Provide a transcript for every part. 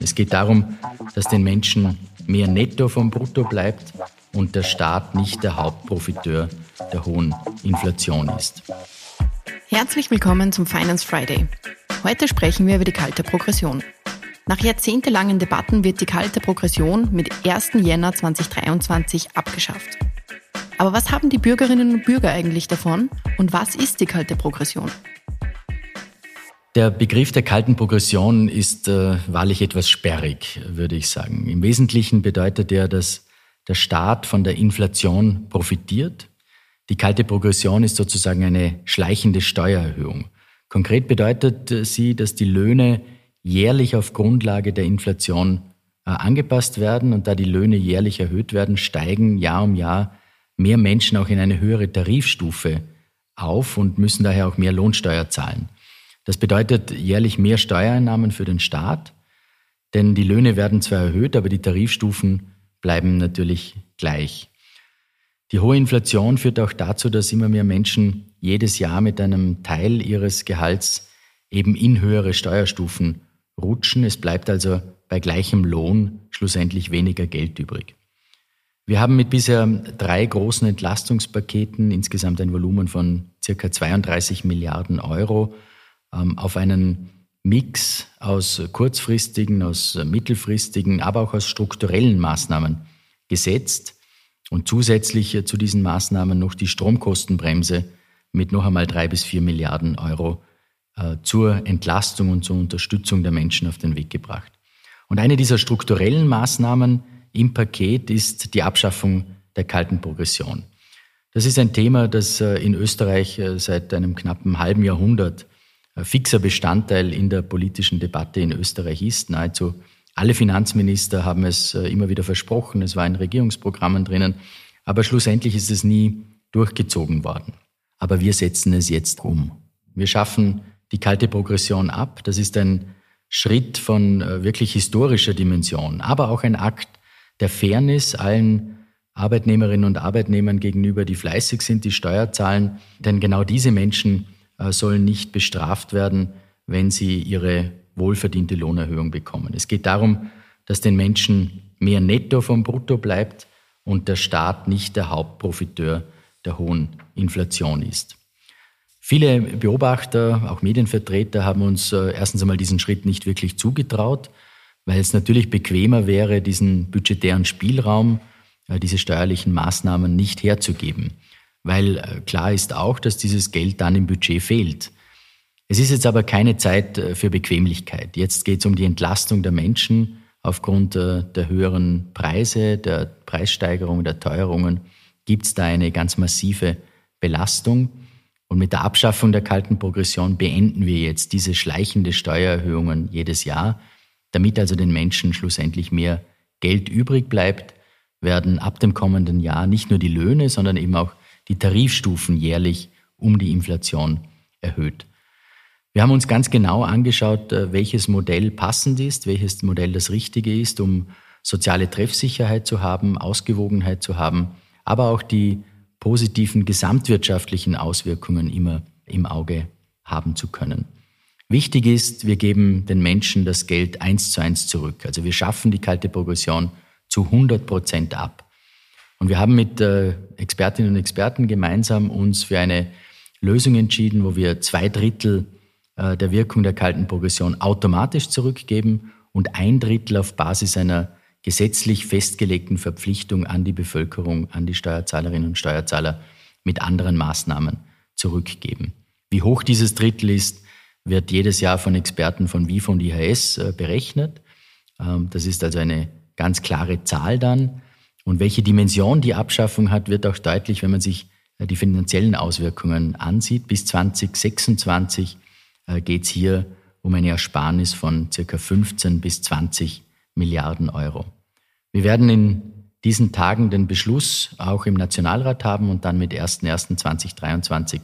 Es geht darum, dass den Menschen mehr Netto vom Brutto bleibt und der Staat nicht der Hauptprofiteur der hohen Inflation ist. Herzlich willkommen zum Finance Friday. Heute sprechen wir über die kalte Progression. Nach jahrzehntelangen Debatten wird die kalte Progression mit 1. Jänner 2023 abgeschafft. Aber was haben die Bürgerinnen und Bürger eigentlich davon und was ist die kalte Progression? Der Begriff der kalten Progression ist äh, wahrlich etwas sperrig, würde ich sagen. Im Wesentlichen bedeutet er, dass der Staat von der Inflation profitiert. Die kalte Progression ist sozusagen eine schleichende Steuererhöhung. Konkret bedeutet äh, sie, dass die Löhne jährlich auf Grundlage der Inflation äh, angepasst werden und da die Löhne jährlich erhöht werden, steigen Jahr um Jahr mehr Menschen auch in eine höhere Tarifstufe auf und müssen daher auch mehr Lohnsteuer zahlen. Das bedeutet jährlich mehr Steuereinnahmen für den Staat, denn die Löhne werden zwar erhöht, aber die Tarifstufen bleiben natürlich gleich. Die hohe Inflation führt auch dazu, dass immer mehr Menschen jedes Jahr mit einem Teil ihres Gehalts eben in höhere Steuerstufen rutschen. Es bleibt also bei gleichem Lohn schlussendlich weniger Geld übrig. Wir haben mit bisher drei großen Entlastungspaketen insgesamt ein Volumen von circa 32 Milliarden Euro ähm, auf einen Mix aus kurzfristigen, aus mittelfristigen, aber auch aus strukturellen Maßnahmen gesetzt und zusätzlich zu diesen Maßnahmen noch die Stromkostenbremse mit noch einmal drei bis vier Milliarden Euro äh, zur Entlastung und zur Unterstützung der Menschen auf den Weg gebracht. Und eine dieser strukturellen Maßnahmen im Paket ist die Abschaffung der kalten Progression. Das ist ein Thema, das äh, in Österreich äh, seit einem knappen halben Jahrhundert äh, fixer Bestandteil in der politischen Debatte in Österreich ist. Nahezu alle Finanzminister haben es immer wieder versprochen, es war in Regierungsprogrammen drinnen, aber schlussendlich ist es nie durchgezogen worden. Aber wir setzen es jetzt um. Wir schaffen die kalte Progression ab. Das ist ein Schritt von wirklich historischer Dimension, aber auch ein Akt der Fairness allen Arbeitnehmerinnen und Arbeitnehmern gegenüber, die fleißig sind, die Steuer zahlen. Denn genau diese Menschen äh, sollen nicht bestraft werden, wenn sie ihre wohlverdiente Lohnerhöhung bekommen. Es geht darum, dass den Menschen mehr Netto vom Brutto bleibt und der Staat nicht der Hauptprofiteur der hohen Inflation ist. Viele Beobachter, auch Medienvertreter, haben uns äh, erstens einmal diesen Schritt nicht wirklich zugetraut weil es natürlich bequemer wäre, diesen budgetären Spielraum, äh, diese steuerlichen Maßnahmen nicht herzugeben. Weil äh, klar ist auch, dass dieses Geld dann im Budget fehlt. Es ist jetzt aber keine Zeit äh, für Bequemlichkeit. Jetzt geht es um die Entlastung der Menschen aufgrund der höheren Preise, der Preissteigerung, der Teuerungen. Gibt es da eine ganz massive Belastung? Und mit der Abschaffung der kalten Progression beenden wir jetzt diese schleichende Steuererhöhungen jedes Jahr damit also den Menschen schlussendlich mehr Geld übrig bleibt, werden ab dem kommenden Jahr nicht nur die Löhne, sondern eben auch die Tarifstufen jährlich um die Inflation erhöht. Wir haben uns ganz genau angeschaut, äh, welches Modell passend ist, welches Modell das Richtige ist, um soziale Treffsicherheit zu haben, Ausgewogenheit zu haben, aber auch die positiven gesamtwirtschaftlichen Auswirkungen immer im Auge haben zu können. Wichtig ist, wir geben den Menschen das Geld eins zu eins zurück. Also wir schaffen die kalte Progression zu 100 Prozent ab. Und wir haben mit äh, Expertinnen und Experten gemeinsam uns für eine Lösung entschieden, wo wir zwei Drittel äh, der Wirkung der kalten Progression automatisch zurückgeben und ein Drittel auf Basis einer gesetzlich festgelegten Verpflichtung an die Bevölkerung, an die Steuerzahlerinnen und Steuerzahler mit anderen Maßnahmen zurückgeben. Wie hoch dieses Drittel ist, wird jedes Jahr von Experten von WIFO und IHS äh, berechnet. Ähm, das ist also eine ganz klare Zahl dann. Und welche Dimension die Abschaffung hat, wird auch deutlich, wenn man sich äh, die finanziellen Auswirkungen ansieht. Bis 2026 äh, geht es hier um eine Ersparnis von circa 15 bis 20 Milliarden Euro. Wir werden in diesen Tagen den Beschluss auch im Nationalrat haben und dann mit 1.1.2023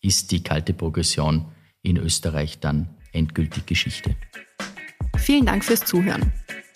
ist die kalte Progression in Österreich dann endgültig Geschichte. Vielen Dank fürs Zuhören.